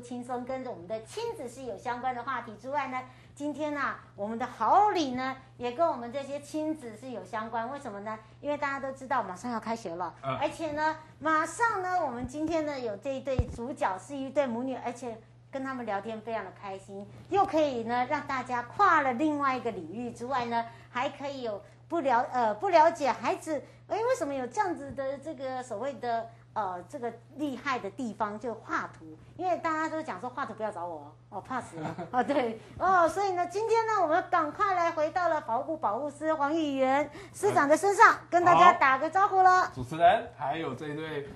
轻松跟着我们的亲子是有相关的话题之外呢，今天呢、啊，我们的好礼呢也跟我们这些亲子是有相关。为什么呢？因为大家都知道马上要开学了，而且呢，马上呢，我们今天呢有这一对主角是一对母女，而且跟他们聊天非常的开心，又可以呢让大家跨了另外一个领域之外呢，还可以有不了呃不了解孩子，哎，为什么有这样子的这个所谓的。呃，这个厉害的地方就画图，因为大家都讲说画图不要找我哦，怕死了 哦，对哦，所以呢，今天呢，我们赶快来回到了保护部保护司黄议员司长的身上，跟大家打个招呼了。主持人还有这一对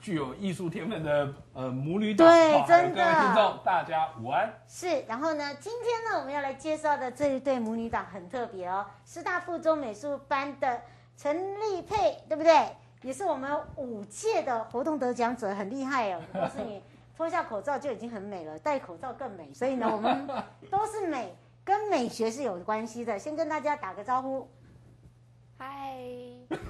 具有艺术天分的呃母女档，对，真的。各位听众大家午安。是，然后呢，今天呢，我们要来介绍的这一对母女档很特别哦，师大附中美术班的陈丽佩，对不对？也是我们五届的活动得奖者，很厉害哦！我告诉你，脱下口罩就已经很美了，戴口罩更美。所以呢，我们都是美，跟美学是有关系的。先跟大家打个招呼，嗨，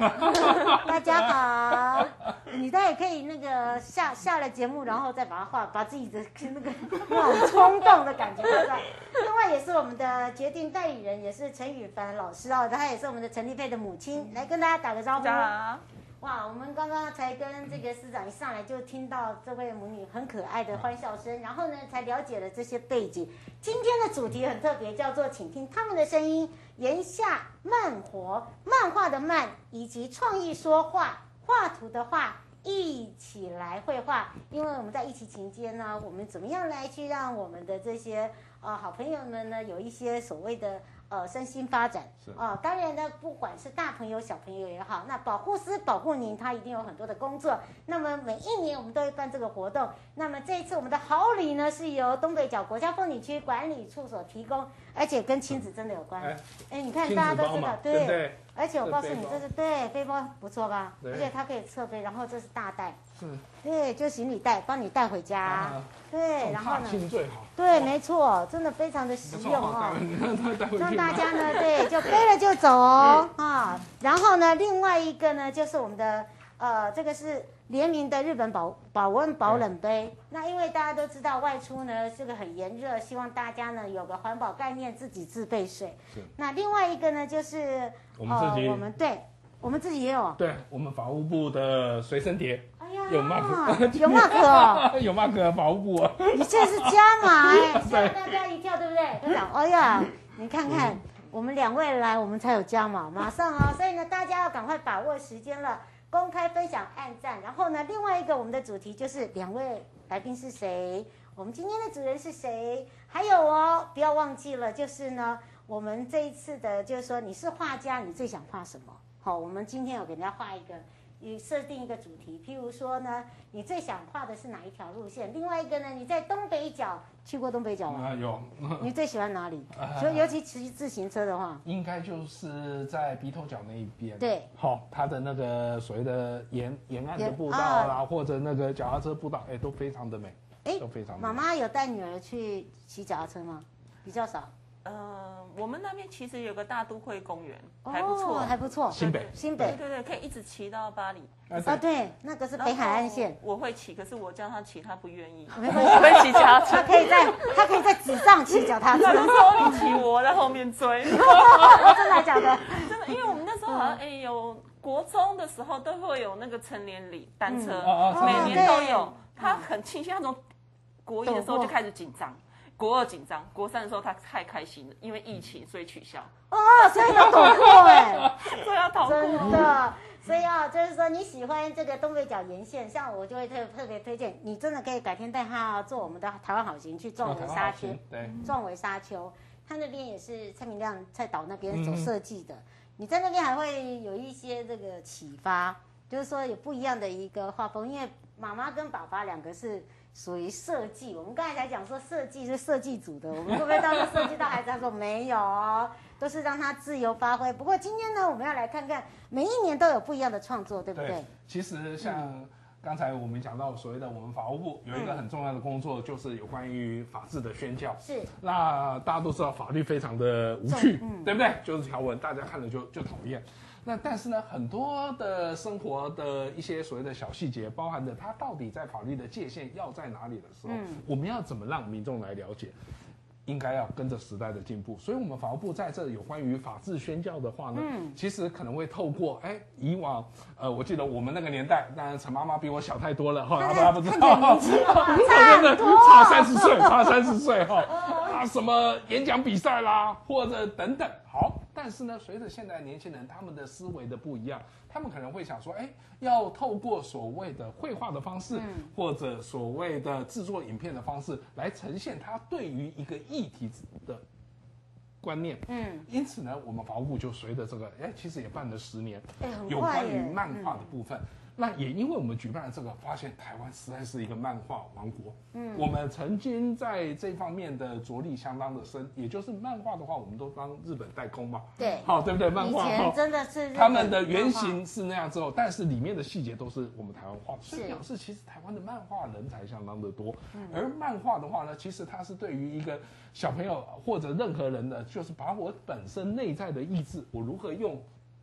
大家好。你倒也可以那个下下了节目，然后再把它画，把自己的那个那种冲动的感觉画出来。另外，也是我们的决定代理人，也是陈羽凡老师哦，他也是我们的陈丽佩的母亲，来跟大家打个招呼。哇，我们刚刚才跟这个司长一上来就听到这位母女很可爱的欢笑声，然后呢才了解了这些背景。今天的主题很特别，叫做“请听他们的声音”，言下漫活，漫画的漫，以及创意说话，画图的画，一起来绘画。因为我们在疫情期间呢，我们怎么样来去让我们的这些呃好朋友们呢，有一些所谓的。呃，身心发展是啊、呃，当然呢，不管是大朋友小朋友也好，那保护师保护您，他一定有很多的工作。那么每一年我们都会办这个活动。那么这一次我们的好礼呢，是由东北角国家风景区管理处所提供，而且跟亲子真的有关。哎，哎你看大家都知道，对。而且我告诉你，这是对背包不错吧？而且它可以侧背，然后这是大袋。是。对，就行李袋，帮你带回家。啊、对，然后呢？最好。对，没错，真的非常的实用哦。让 大家呢，对，就背了就走哦，啊。然后呢，另外一个呢，就是我们的呃，这个是联名的日本保保温保冷杯。那因为大家都知道外出呢，这个很炎热，希望大家呢有个环保概念，自己自备水。是。那另外一个呢，就是我们自己，呃、我们对，我们自己也有。对，我们法务部的随身碟。有 mark，有 mark 哦，有 mark 部啊！你这是加码哎，吓大家一跳，对不对？科长，哎呀，你看看，我们两位来，我们才有加码，马上哦。所以呢，大家要赶快把握时间了，公开分享、按赞。然后呢，另外一个我们的主题就是两位来宾是谁？我们今天的主人是谁？还有哦，不要忘记了，就是呢，我们这一次的，就是说你是画家，你最想画什么？好，我们今天要给大家画一个。你设定一个主题，譬如说呢，你最想画的是哪一条路线？另外一个呢，你在东北角去过东北角吗？啊，有。你最喜欢哪里？所以尤其骑自行车的话，应该就是在鼻头角那一边。对。好，它的那个所谓的沿沿岸的步道啦，啊、或者那个脚踏车步道，哎，都非常的美。哎，都非常。妈妈有带女儿去骑脚踏车吗？比较少。呃，我们那边其实有个大都会公园，还不错，还不错。新北，新北，对对对，可以一直骑到巴黎。啊，对，那个是北海岸线。我会骑，可是我叫他骑，他不愿意。没关系，我会骑脚踏车。他可以在，他可以在纸上骑脚踏车。那时候你骑，我在后面追。真的假的？真的，因为我们那时候好像哎有国中的时候都会有那个成年礼单车，嗯、每年都有。他很庆幸，他从国一的时候就开始紧张，国二紧张，国三的时候他太开心了，因为疫情所以取消。哦，所以要逃过 哎，所以要逃过。真的，所以啊，就是说你喜欢这个东北角沿线，像我就会特特别推荐，你真的可以改天带他做我们的台湾好行去壮围沙丘，对，壮围沙丘，他那边也是蔡明亮蔡导那边走设计的。嗯你在那边还会有一些这个启发，就是说有不一样的一个画风，因为妈妈跟爸爸两个是属于设计。我们刚才才讲说设计是设计组的，我们会不会到时候设计到孩子？他说没有，都是让他自由发挥。不过今天呢，我们要来看看每一年都有不一样的创作，对不对？对，其实像。嗯刚才我们讲到所谓的我们法务部有一个很重要的工作，就是有关于法治的宣教。是。那大家都知道法律非常的无趣，嗯、对不对？就是条文，大家看了就就讨厌。那但是呢，很多的生活的一些所谓的小细节，包含着它到底在法律的界限要在哪里的时候，嗯、我们要怎么让民众来了解？应该要跟着时代的进步，所以，我们法务部在这有关于法治宣教的话呢，嗯，其实可能会透过，哎，以往，呃，我记得我们那个年代，当然陈妈妈比我小太多了，哈，大家不知道，真的 差三十岁，差三十岁，哈，啊，什么演讲比赛啦，或者等等，好。但是呢，随着现在年轻人他们的思维的不一样，他们可能会想说，哎，要透过所谓的绘画的方式，嗯、或者所谓的制作影片的方式来呈现他对于一个议题的观念。嗯，因此呢，我们法务部就随着这个，哎，其实也办了十年，有关于漫画的部分。嗯那也因为我们举办了这个，发现台湾实在是一个漫画王国。嗯，我们曾经在这方面的着力相当的深，也就是漫画的话，我们都帮日本代工嘛。对，好，对不对？漫画以前真的是他们的原型是那样之后，但是里面的细节都是我们台湾画的，所以表示其实台湾的漫画人才相当的多。嗯，而漫画的话呢，其实它是对于一个小朋友或者任何人的，就是把我本身内在的意志，我如何用。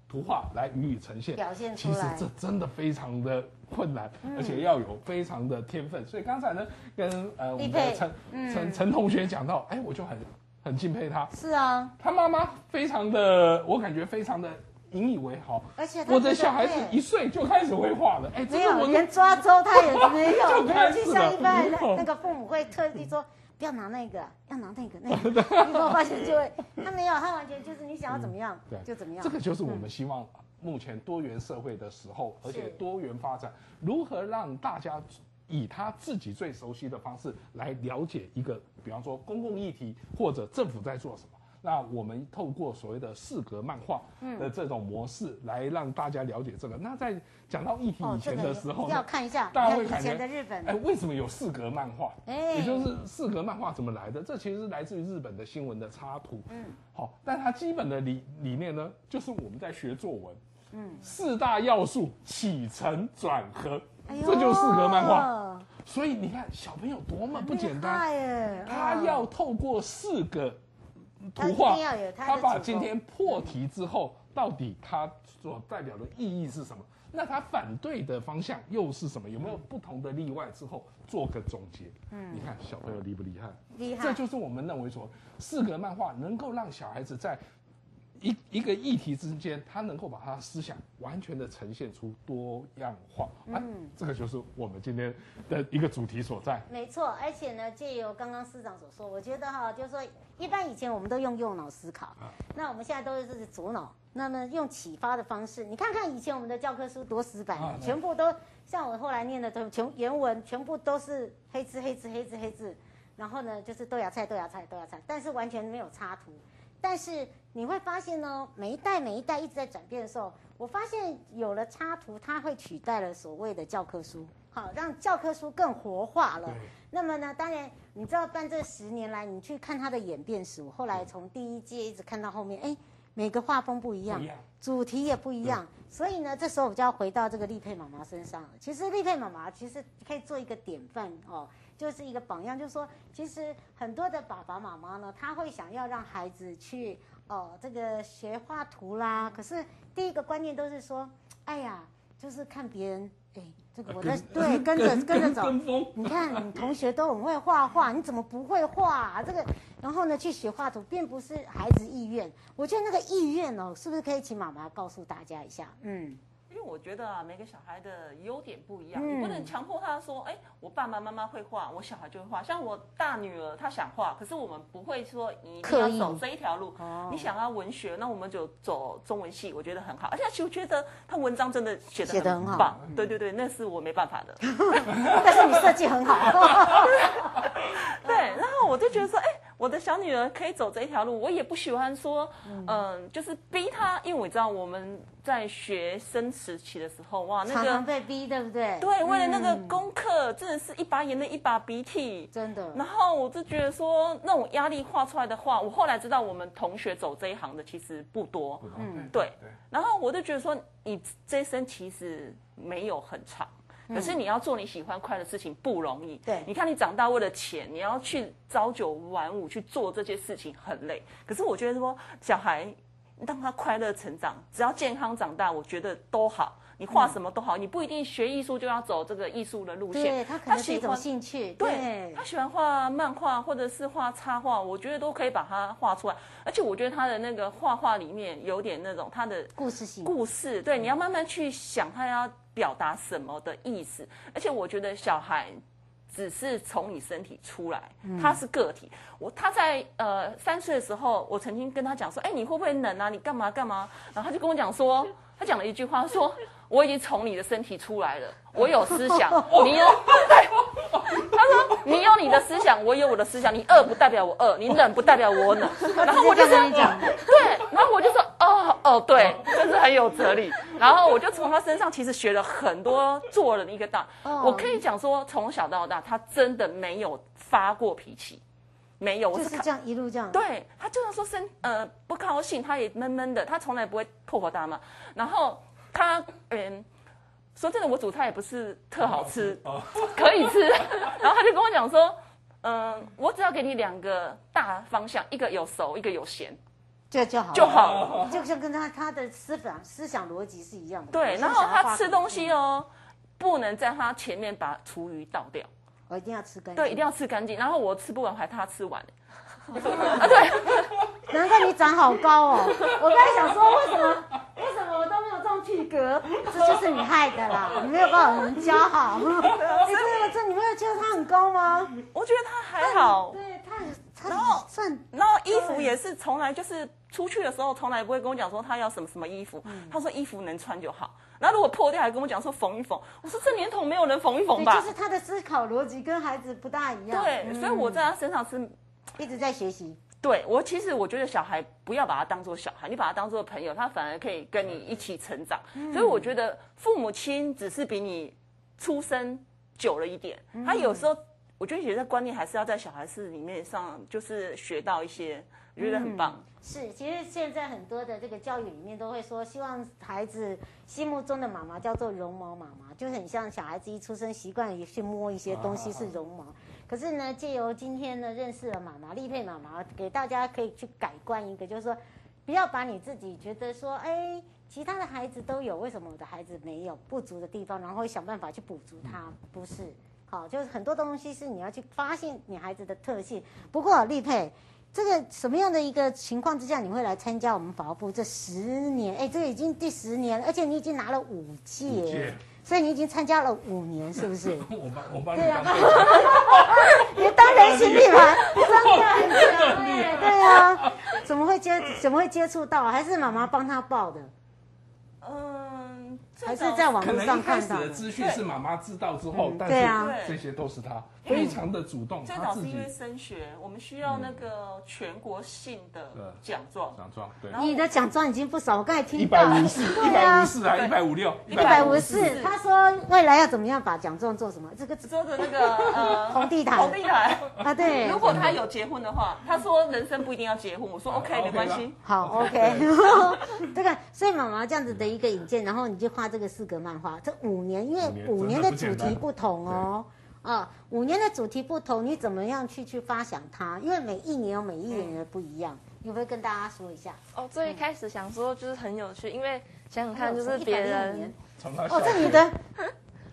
图画来予以呈现，表现出来，其实这真的非常的困难，而且要有非常的天分。所以刚才呢，跟呃我们的陈陈陈同学讲到，哎，我就很很敬佩他。是啊，他妈妈非常的，我感觉非常的引以为豪。而且我的小孩子一岁就开始会画了，哎，没有连抓周他也没有，没有就像一般那个父母会特地说。不要拿那个，要拿那个那个。你会发现就会，他没有，他完全就是你想要怎么样，就怎么样。这个就是我们希望目前多元社会的时候，嗯、而且多元发展，如何让大家以他自己最熟悉的方式来了解一个，比方说公共议题或者政府在做什么。那我们透过所谓的四格漫画的这种模式来让大家了解这个。嗯、那在讲到议题以前的时候，哦这个、要看一下，大家会看以前的日本，哎，为什么有四格漫画？哎，也就是四格漫画怎么来的？这其实是来自于日本的新闻的插图。嗯，好，但它基本的理理念呢，就是我们在学作文，嗯，四大要素起承转合，哎、这就是四格漫画。所以你看，小朋友多么不简单，他要透过四个。图画，他把今天破题之后，到底他所代表的意义是什么？那他反对的方向又是什么？有没有不同的例外？之后做个总结。嗯，你看小朋友厉不厉害？厉害。这就是我们认为说，四格漫画能够让小孩子在。一一个议题之间，他能够把他思想完全的呈现出多样化，嗯、啊，这个就是我们今天的一个主题所在。没错，而且呢，借由刚刚司长所说，我觉得哈，就是说，一般以前我们都用右脑思考，啊、那我们现在都是左脑，那么用启发的方式，你看看以前我们的教科书多死板，啊、全部都像我后来念的都全原文，全部都是黑字黑字黑字黑字，然后呢就是豆芽菜豆芽菜豆芽菜，但是完全没有插图。但是你会发现呢，每一代每一代一直在转变的时候，我发现有了插图，它会取代了所谓的教科书，好，让教科书更活化了。那么呢，当然你知道办这十年来，你去看它的演变史，我后来从第一届一直看到后面，哎，每个画风不一样，主题也不一样，所以呢，这时候我就要回到这个丽佩妈妈身上了。其实丽佩妈妈其实可以做一个典范哦。就是一个榜样，就是说，其实很多的爸爸妈妈呢，他会想要让孩子去哦，这个学画图啦。可是第一个观念都是说，哎呀，就是看别人，哎，这个我的对，跟着跟着走。你看，你同学都很会画画，你怎么不会画啊？这个，然后呢，去学画图，并不是孩子意愿。我觉得那个意愿哦，是不是可以请妈妈告诉大家一下？嗯。我觉得啊，每个小孩的优点不一样，嗯你不能强迫他说，哎，我爸爸妈妈会画，我小孩就会画。像我大女儿，她想画，可是我们不会说你一定要走这一条路。哦你想要文学，那我们就走中文系，我觉得很好。而且其实我觉得他文章真的写写得很好得很棒。对对对，那是我没办法的。但是你设计很好。对，然后我就觉得说，哎，我的小女儿可以走这一条路，我也不喜欢说，嗯、就是逼她，因为我知道我们在学生时期的时候，哇，那常常个被逼，对不对？对，为了那个嗯功课，真的是一把眼泪一把鼻涕。真的。然后我就觉得说，那种压力画出来的画，我后来知道我们同学走这一行的其实不多。嗯，对然后我就觉得说，你这一生其实没有很长，可是你要做你喜欢快乐的事情不容易。对你看你长大为了钱，你要去朝九晚五去做这些事情很累。可是我觉得说，小孩让他快乐成长，只要健康长大，我觉得都好。你画什么都好，你不一定学艺术就要走这个艺术的路线。对他可能是一种喜欢兴趣，对他喜欢画漫画或者是画插画，我觉得都可以把它画出来。而且我觉得他的那个画画里面有点那种他的故事性。故事，对，你要慢慢去想他要表达什么的意思。而且我觉得小孩只是从你身体出来，他是个体。我他在呃三岁的时候，我曾经跟他讲说，哎，你会不会冷啊？你干嘛干嘛？然后他就跟我讲说，他讲了一句话，他说我已经从你的身体出来了，我有思想，你有对。他说你有你的思想，我有我的思想。你饿不代表我饿，你冷不代表我冷。然后我就跟你讲对，然后我就说哦哦对，真是很有哲理。然后我就从他身上其实学了很多做人的一个道。哦我可以讲说，从小到大，他真的没有发过脾气，没有。就是这样一路这样。对他就算说生呃不高兴，他也闷闷的，他从来不会破口大骂。然后他嗯。说真的，我煮菜也不是特好吃，哦，可以吃。然后他就跟我讲说，嗯、我只要给你两个大方向，一个有熟，一个有咸这就好就好了。就像跟他他的思想思想逻辑是一样的。对，然后他吃东西哦，不能在他前面把厨余倒掉，我一定要吃干净。对，一定要吃干净。然后我吃不完，还他吃完。啊，对，难怪你长好高哦！我刚才想说，为什么为什么我都没有这种体格？这就是你害的啦！你没有把我们教好。哎，这这你没有觉得他很高吗？我觉得他还好。对，他很他然后算然后衣服也是从来就是出去的时候，从来不会跟我讲说他要什么什么衣服。他说衣服能穿就好。然后如果破掉，还跟我讲说缝一缝。我说这年头没有人缝一缝，吧就？是他的思考逻辑跟孩子不大一样。对，嗯所以我在他身上是。一直在学习。对我其实我觉得小孩不要把他当做小孩，你把他当做朋友，他反而可以跟你一起成长。所以我觉得父母亲只是比你出生久了一点，他有时候我觉得有些观念还是要在小孩子里面上就是学到一些，我觉得很棒。是，其实现在很多的这个教育里面都会说，希望孩子心目中的妈妈叫做绒毛妈妈，就很像小孩子一出生习惯也去摸一些东西是绒毛。可是呢，借由今天呢认识了妈妈丽佩妈妈，给大家可以去改观一个，就是说，不要把你自己觉得说，哎，其他的孩子都有，为什么我的孩子没有不足的地方，然后会想办法去补足它，不是。好，就是很多东西是你要去发现你孩子的特性。不过丽佩。这个什么样的一个情况之下，你会来参加我们法务部这十年？哎，这个已经第十年了，而且你已经拿了五届，五届。所以你已经参加了五年，是不是？我帮我帮你对啊。当队 你当人形立牌，真对啊，怎么会接怎么会接触到？还是妈妈帮他报的？嗯，还是在网可络上看到的？的资讯是妈妈知道之后，但对啊。是这些都是他 非常的主动，最他自己早是因为升学，我们需要那个全国性的奖状。奖状，对，你的奖状已经不少，我刚才听一到百五十四，一对啊百五十四啊一百五六，一百五十四。他说未来要怎么样把奖状做什么？这个做的那个呃红地毯红地毯。啊，对如。果他有结婚的话，他说人生不一定要结婚。我说 OK，没关系。好，OK，这个，所以妈妈这样子的一个引荐，然后你就画这个四格漫画，这五年，因为五五年的主题不同哦，啊，五年的主题不同，你怎么样去去发想它？因为每一年有每一年的不一样，你会跟大家说一下？哦，最一开始想说就是很有趣，因为想想看，就是别人哦，这你的，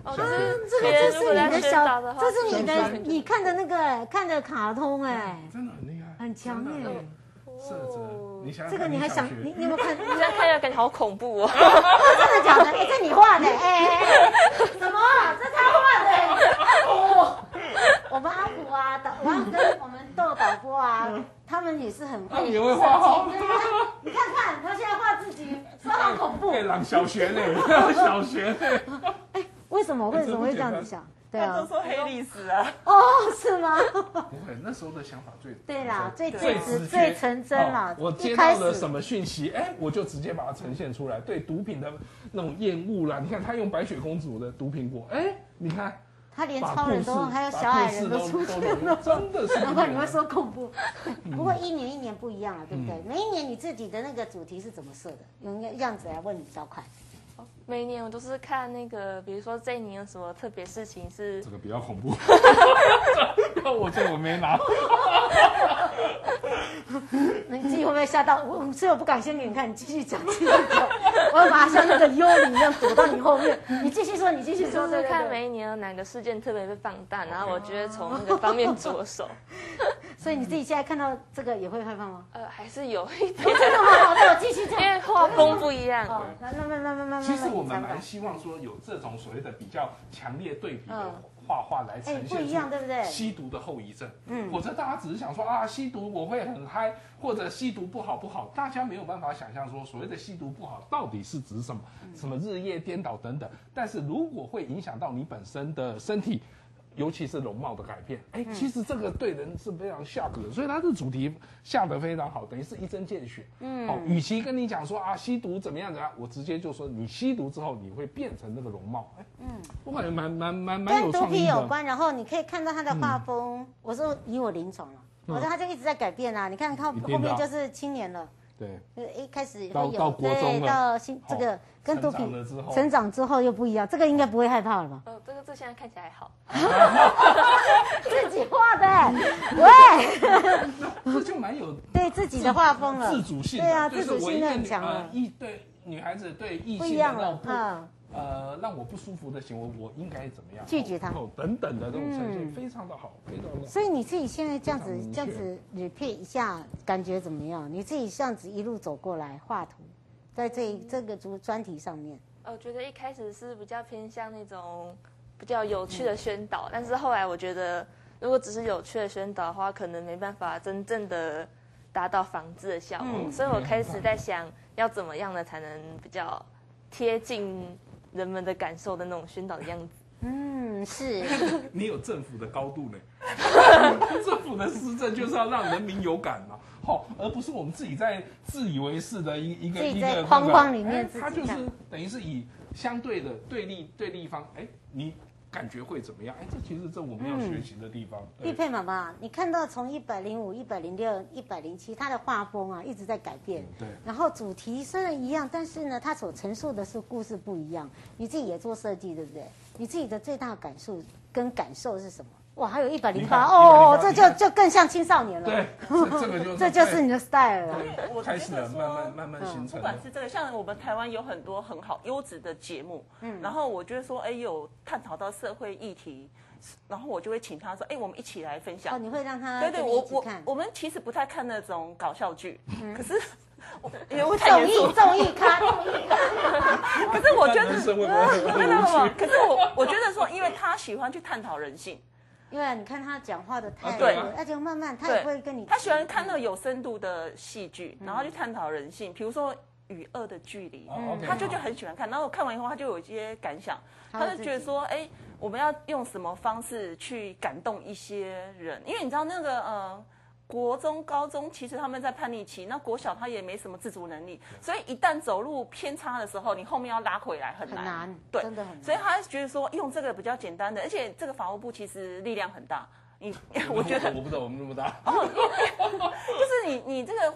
哦，就是这个这是你的小的，这是你的，你看的那个看的卡通哎，真的很厉害，很强哎。我色泽，你想想这个你还想你你有没有 看？你在看起来感觉好恐怖哦。真的假的？哎，这你画的？哎哎哎，什么？这他画的？哦，我们阿虎啊，导，我要跟我们豆导播啊，他们也是很会他们也会画好设你看 看，他现在画自己，说好恐怖。对，朗小学呢，小学呢，为什么？为什么会这样子想？对啊都啊。说黑历史啊，哦，是吗？不会，那时候的想法最对啦，最最最直接最成真啦哦。我接到了什么讯息，哎，我就直接把它呈现出来。对毒品的那种厌恶啦，你看他用白雪公主的毒苹果，哎，你看他连超人都还有小矮人都出现了。真的是。难怪你会说恐怖。嗯不过一年一年不一样了，对不对？每一年你自己的那个主题是怎么设的？用样子来问你小款。每一年我都是看那个，比如说这一年有什么特别事情是这个比较恐怖。我这我没拿。你自己会不会吓到？我所以我不敢先给你看，你继续讲，继续讲。我要把它像那个幽灵一样躲到你后面。你继续说，你继续说。就是看每一年有哪个事件特别被放大，然后我觉得从那个方面着手。所以你自己现在看到这个也会害怕吗？呃，还是有一点，真的吗？好，那我继续讲。因为画风不一样。哦，那慢慢慢慢慢慢。其实我们蛮希望说有这种所谓的比较强烈对比的画画来呈现不一样对不对吸毒的后遗症，嗯否则大家只是想说啊，吸毒我会很嗨，或者吸毒不好不好，大家没有办法想象说所谓的吸毒不好到底是指什么，什么日夜颠倒等等。但是如果会影响到你本身的身体。尤其是容貌的改变，哎，其实这个对人是非常 shock 的，所以它的主题下得非常好，等于是一针见血。嗯，哦，与其跟你讲说啊吸毒怎么样怎么样，我直接就说你吸毒之后你会变成那个容貌。哎，嗯，我感觉蛮蛮蛮蛮有跟毒创意的。品有关，然后你可以看到他的画风。我说以我临床了，我说他就一直在改变啊。你看他后面就是青年了。对，就是一开始到到国中了，到新这个跟毒品成长了之后，成长之后又不一样，这个应该不会害怕了吧？呃，这个字现在看起来还好，自己画的，喂，这就蛮有 对自己的画风了，自主性的，对啊，自主性我很强了，异对女孩子对异不性一样了，嗯。呃，让我不舒服的行为，我应该怎么样拒绝他？哦，等等的这种呈现非常的好，非常的。所以你自己现在这样子这样子 repeat 一下，感觉怎么样？你自己这样子一路走过来画图，在这这个专专题上面，我觉得一开始是比较偏向那种比较有趣的宣导，但是后来我觉得，如果只是有趣的宣导的话，可能没办法真正的达到防治的效果，所以我开始在想要怎么样的才能比较贴近。人们的感受的那种宣导的样子，嗯，是。你有政府的高度呢？政府的施政就是要让人民有感嘛，好，而不是我们自己在自以为是的一一个一个框框里面，它就是等于是以相对的对立对立方，哎，你。感觉会怎么样？哎，这其实这我们要学习的地方。玉佩妈妈，你看到从一百零五、一百零六、一百零七，它的画风啊一直在改变。对。然后主题虽然一样，但是呢，它所陈述的是故事不一样。你自己也做设计，对不对？你自己的最大感受跟感受是什么？哇，还有一百零八哦，这就就更像青少年了。对，这个就这就是你的 style 了。我开始了，慢慢慢慢形成。不管是这个，像我们台湾有很多很好优质的节目，嗯，然后我觉得说，哎，有探讨到社会议题，然后我就会请他说，哎，我们一起来分享。哦，你会让他对对，我我我们其实不太看那种搞笑剧，可是 我太严肃，综艺，综艺咖。可是我觉得，真的吗？可是我我觉得说，因为他喜欢去探讨人性。因为你看他讲话的态度，对，而且慢慢他也会跟你。他喜欢看那个有深度的戏剧，然后去探讨人性，比如说《与恶的距离》，他就就很喜欢看。然后看完以后，他就有一些感想，他就觉得说，哎，我们要用什么方式去感动一些人？因为你知道那个呃。国中、高中其实他们在叛逆期，那国小他也没什么自主能力，所以一旦走路偏差的时候，你后面要拉回来很难。很难，对，真的很难。所以他觉得说用这个比较简单的，而且这个法务部其实力量很大。你 我觉得我不知道我们那么大。哦，就是你你这个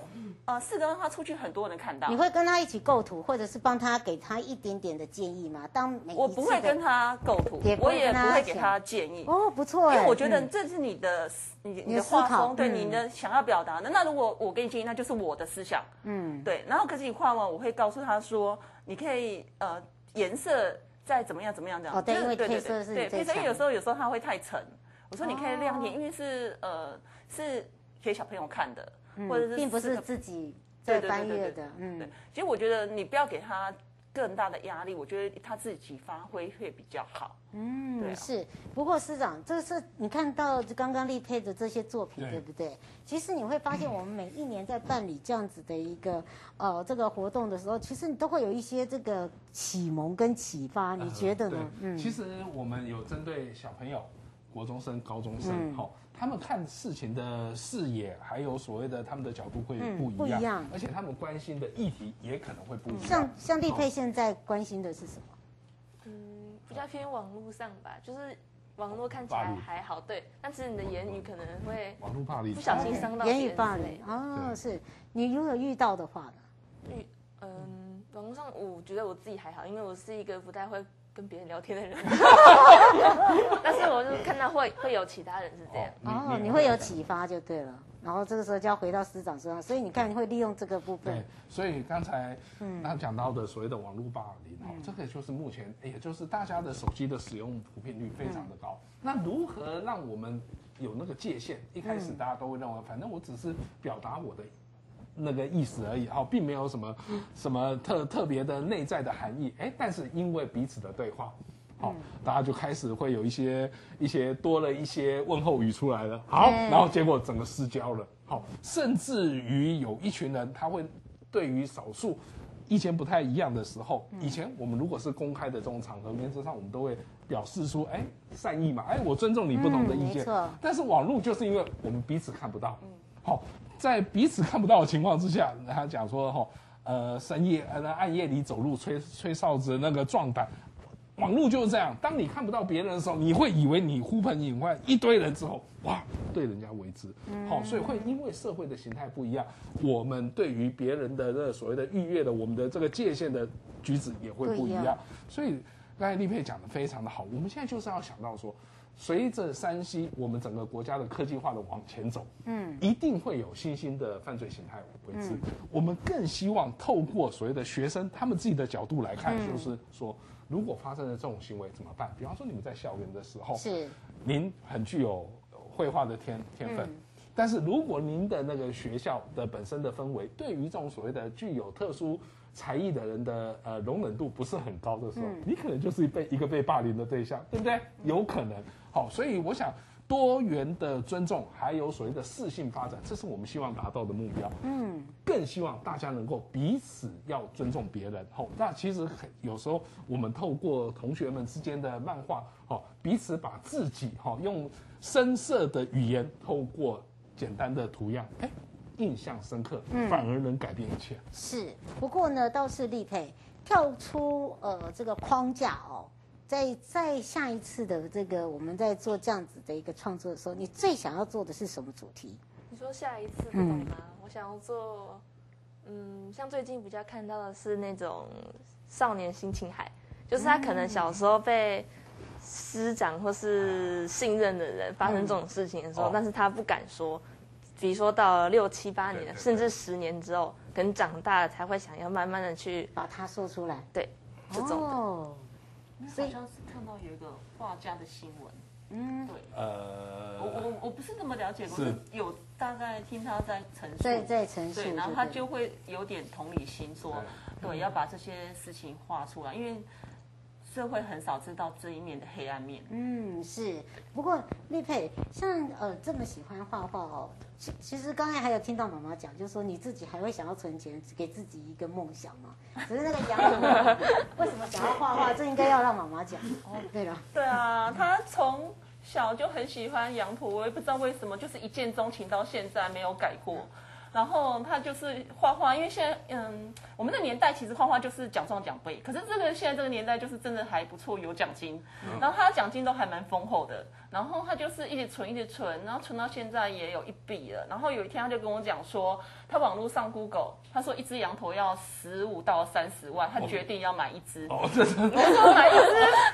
呃，试着让他出去，很多人看到。你会跟他一起构图，或者是帮他给他一点点的建议吗？当每我不会跟他构图，我也不会给他建议。哦，不错，因为我觉得这是你的你你的画风，对你的想要表达的。那如果我给你建议，那就是我的思想。嗯，对。然后可是你画完，我会告诉他说，你可以呃颜色再怎么样怎么样这样。哦，对，因为配色是对配色，因为有时候有时候它会太沉。我说你可以亮点，因为是呃是给小朋友看的，嗯或者是并不是自己在翻阅的嗯对，其实我觉得你不要给他更大的压力，我觉得他自己发挥会比较好。对嗯，啊是。不过师长，这是你看到刚刚立佩的这些作品，对对不对？其实你会发现，我们每一年在办理这样子的一个呃这个活动的时候，其实你都会有一些这个启蒙跟启发，你觉得呢？嗯，其实我们有针对小朋友、国中生、高中嗯。生，好、他们看事情的视野，还有所谓的他们的角度会嗯不一样，不一样。而且他们关心的议题也可能会不一样。像像立佩现在关心的是什么？嗯，比较偏网络上吧，就是网络看起来还好，对，但是你的言语可能会网络霸凌。不小心伤到言语霸之类凌哦，是。你如果遇到的话呢？遇嗯，网络上我觉得我自己还好，因为我是一个不太会跟别人聊天的人，但是我就看到会会有其他人是这样。哦，你会有启发就对了。然后这个时候就要回到师长身上，所以你看你会利用这个部分对，所以刚才他讲到的所谓的网络霸凌哦，这个就是目前，也就是大家的手机的使用普遍率非常的高。那如何让我们有那个界限？一开始大家都会认为，反正我只是表达我的那个意思而已，哦，并没有什么什么特特别的内在的含义。哎，但是因为彼此的对话。好，大家就开始会有一些一些多了一些问候语出来了。好，然后结果整个失焦了。好，甚至于有一群人，他会对于少数意见不太一样的时候，以前我们如果是公开的这种场合，原则上我们都会表示出，哎，善意嘛，哎，我尊重你不同的意见。但是网络就是因为我们彼此看不到，好，在彼此看不到的情况之下，他讲说，哈，呃，深夜呃暗夜里走路吹吹哨子那个壮胆。网络就是这样，当你看不到别人的时候，你会以为你呼朋引伴一堆人之后，哇，对人家为之，好、嗯，所以会因为社会的形态不一样，我们对于别人的这所谓的逾越的我们的这个界限的举止也会不一样。所以刚才丽佩讲的非常的好，我们现在就是要想到说，随着山西我们整个国家的科技化的往前走，嗯，一定会有新兴的犯罪形态为之。我们更希望透过所谓的学生他们自己的角度来看，就是说。如果发生了这种行为怎么办？比方说你们在校园的时候，是您很具有绘画的天天分，嗯、但是如果您的那个学校的本身的氛围，对于这种所谓的具有特殊才艺的人的呃容忍度不是很高的时候，嗯、你可能就是被一个被霸凌的对象，对不对？有可能。好，所以我想。多元的尊重，还有所谓的适性发展，这是我们希望达到的目标。嗯，更希望大家能够彼此要尊重别人。好，那其实有时候我们透过同学们之间的漫画，好，彼此把自己哈用深色的语言，透过简单的图样，哎，印象深刻，反而能改变一切。是，不过呢，倒是立佩跳出呃这个框架哦。在在下一次的这个我们在做这样子的一个创作的时候，你最想要做的是什么主题？你说下一次活动吗？嗯、我想要做，嗯，像最近比较看到的是那种少年心情海，就是他可能小时候被师长或是信任的人发生这种事情的时候，嗯、但是他不敢说，比如说到了六七八年，甚至十年之后，可能长大了才会想要慢慢的去把它说出来。对，这种的。哦所以好像是看到有一个画家的新闻，嗯，对，呃，我我我不是那么了解，我是有大概听他在陈述，在在陈述，对，然后他就会有点同理心，说，对，对，要把这些事情画出来，因为社会很少知道这一面的黑暗面。嗯，是。不过丽佩像呃这么喜欢画画哦，其其实刚才还有听到妈妈讲，就是说你自己还会想要存钱给自己一个梦想嘛。只是那个杨图为什么想要画画，这应该要让妈妈讲。哦，对了。对啊，他从小就很喜欢杨图，我也不知道为什么，就是一见钟情到现在没有改过。然后他就是画画，因为现在嗯，我们的年代其实画画就是奖状奖杯，可是这个现在这个年代就是真的还不错，有奖金。然后他的奖金都还蛮丰厚的，然后他就是一直存，一直存，然后存到现在也有一笔了。然后有一天他就跟我讲说，他网络上 Google，他说一只羊驼要十五到三十万，他决定要买一只。哦，这是。我说买一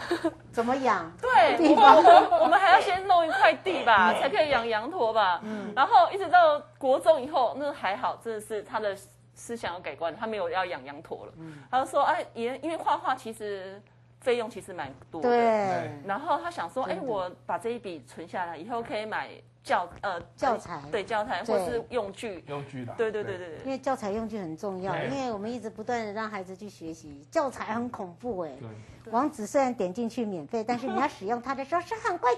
只怎么养？对，我们我们还要先弄一块地吧，才可以养羊驼吧。嗯。然后一直到国中以后，那还好，真的是他的思想有改观，他没有要养羊驼了。嗯。他就说，哎，也因为画画其实费用其实蛮多的。对。然后他想说，哎，我把这一笔存下来，以后可以买教呃教材，对教材或是用具。用具的。对对对对对。因为教材用具很重要，因为我们一直不断的让孩子去学习，教材很恐怖哎。对。网址虽然点进去免费，但是你要使用它的时候是很贵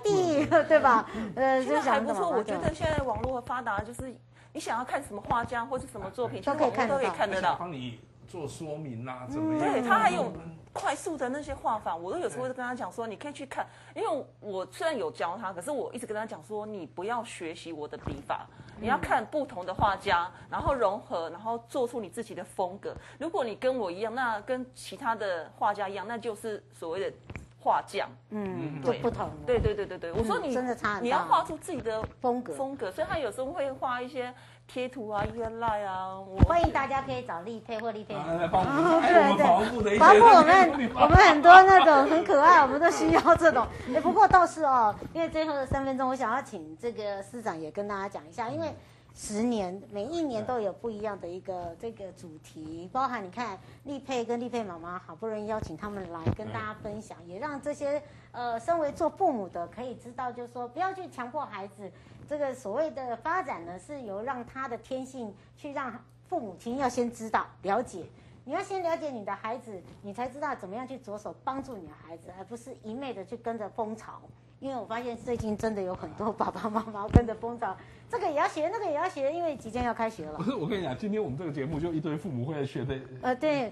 的，对吧？呃，其实还不错。我觉得现在网络发达，就是你想要看什么画家或是什么作品，都可以看，都可以看得到。帮你做说明啊，怎么样？对，他还有。快速的那些画法，我都有时候会跟他讲说，你可以去看，因为我虽然有教他，可是我一直跟他讲说，你不要学习我的笔法，你要看不同的画家，然后融合，然后做出你自己的风格。如果你跟我一样，那跟其他的画家一样，那就是所谓的画匠。嗯，对，不同。对对对对对，我说你真的差，你要画出自己的风格风格，所以他有时候会画一些。贴图啊，依个赖啊，我欢迎大家可以找丽佩或丽佩。来帮我们，对对，保护的一些。包括我们，我们很多那种很可爱，我们都需要这种。哎，不过倒是哦，因为最后的三分钟，我想要请这个市长也跟大家讲一下，因为十年每一年都有不一样的一个这个主题，包含你看丽佩跟丽佩妈妈好不容易邀请他们来跟大家分享，也让这些呃身为做父母的可以知道，就是说不要去强迫孩子。这个所谓的发展呢，是由让他的天性去让父母亲要先知道、了解。你要先了解你的孩子，你才知道怎么样去着手帮助你的孩子，而不是一昧的去跟着风潮。因为我发现最近真的有很多爸爸妈妈跟着风潮。这个也要学，那个也要学，因为即将要开学了。不是，我跟你讲，今天我们这个节目就一堆父母会学的。呃，对。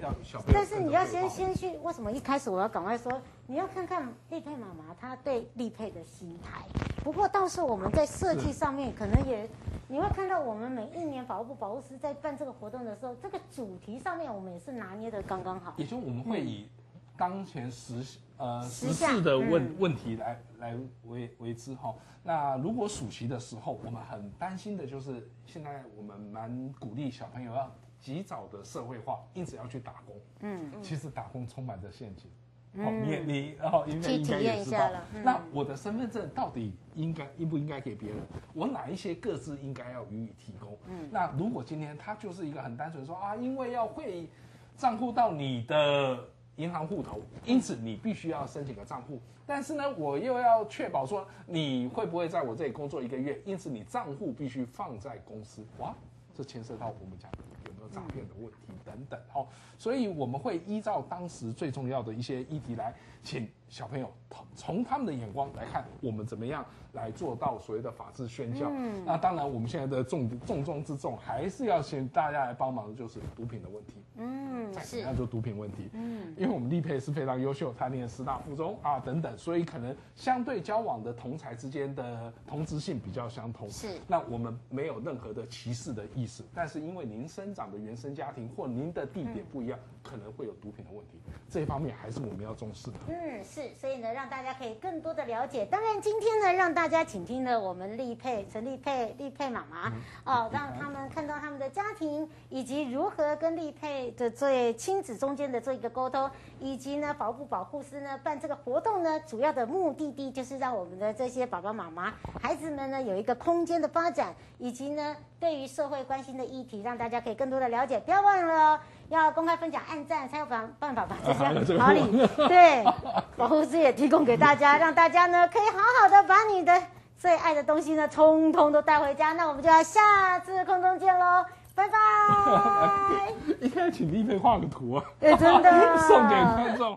但是你要先先去，为什么一开始我要赶快说？你要看看立佩妈妈她对立佩的心态。不过倒是我们在设计上面，可能也你会看到，我们每一年法务部保护司在办这个活动的时候，这个主题上面我们也是拿捏的刚刚好。也就我们会以当前时呃时事的问问题来来为为之哈。那如果暑期的时候，我们很担心的就是，现在我们蛮鼓励小朋友要及早的社会化，因此要去打工。嗯，其实打工充满着陷阱。哦，你你哦，应该应该也知道。那我的身份证到底应该应不应该给别人？我哪一些各自应该要予以提供？嗯，那如果今天他就是一个很单纯说啊，因为要汇账户到你的银行户头，因此你必须要申请个账户。但是呢，我又要确保说你会不会在我这里工作一个月，因此你账户必须放在公司。哇，这牵涉到我们讲有没有诈骗的问题等等。好，所以我们会依照当时最重要的一些议题来，请小朋友从他们的眼光来看，我们怎么样来做到所谓的法治宣教。嗯，那当然，我们现在的重重中之重还是要请大家来帮忙的，就是毒品的问题。嗯，是，那就毒品问题。嗯，因为我们立佩是非常优秀，他念师大附中啊等等，所以可能相对交往的同才之间的同质性比较相同。是，那我们没有任何的歧视的意思，但是因为您生长的原生家庭或您的地点不一样，可能会有毒品的问题，这一方面还是我们要重视的。嗯，是，所以呢，让大家可以更多的了解。当然，今天呢，让大家请听了我们丽佩、陈丽佩、丽佩妈妈，哦，让他们看到他们的家庭以及如何跟丽佩。的做亲子中间的做一个沟通，以及呢，保护保护师呢办这个活动呢，主要的目的地就是让我们的这些爸爸妈妈、孩子们呢有一个空间的发展，以及呢对于社会关心的议题，让大家可以更多的了解。不要忘了要公开分享、按赞，才有办办法把这些 好礼对保护师也提供给大家，让大家呢可以好好的把你的最爱的东西呢，通通都带回家。那我们就要下次空中见喽。拜拜！应该请丽佩画个图啊！欸、真的 送给观众。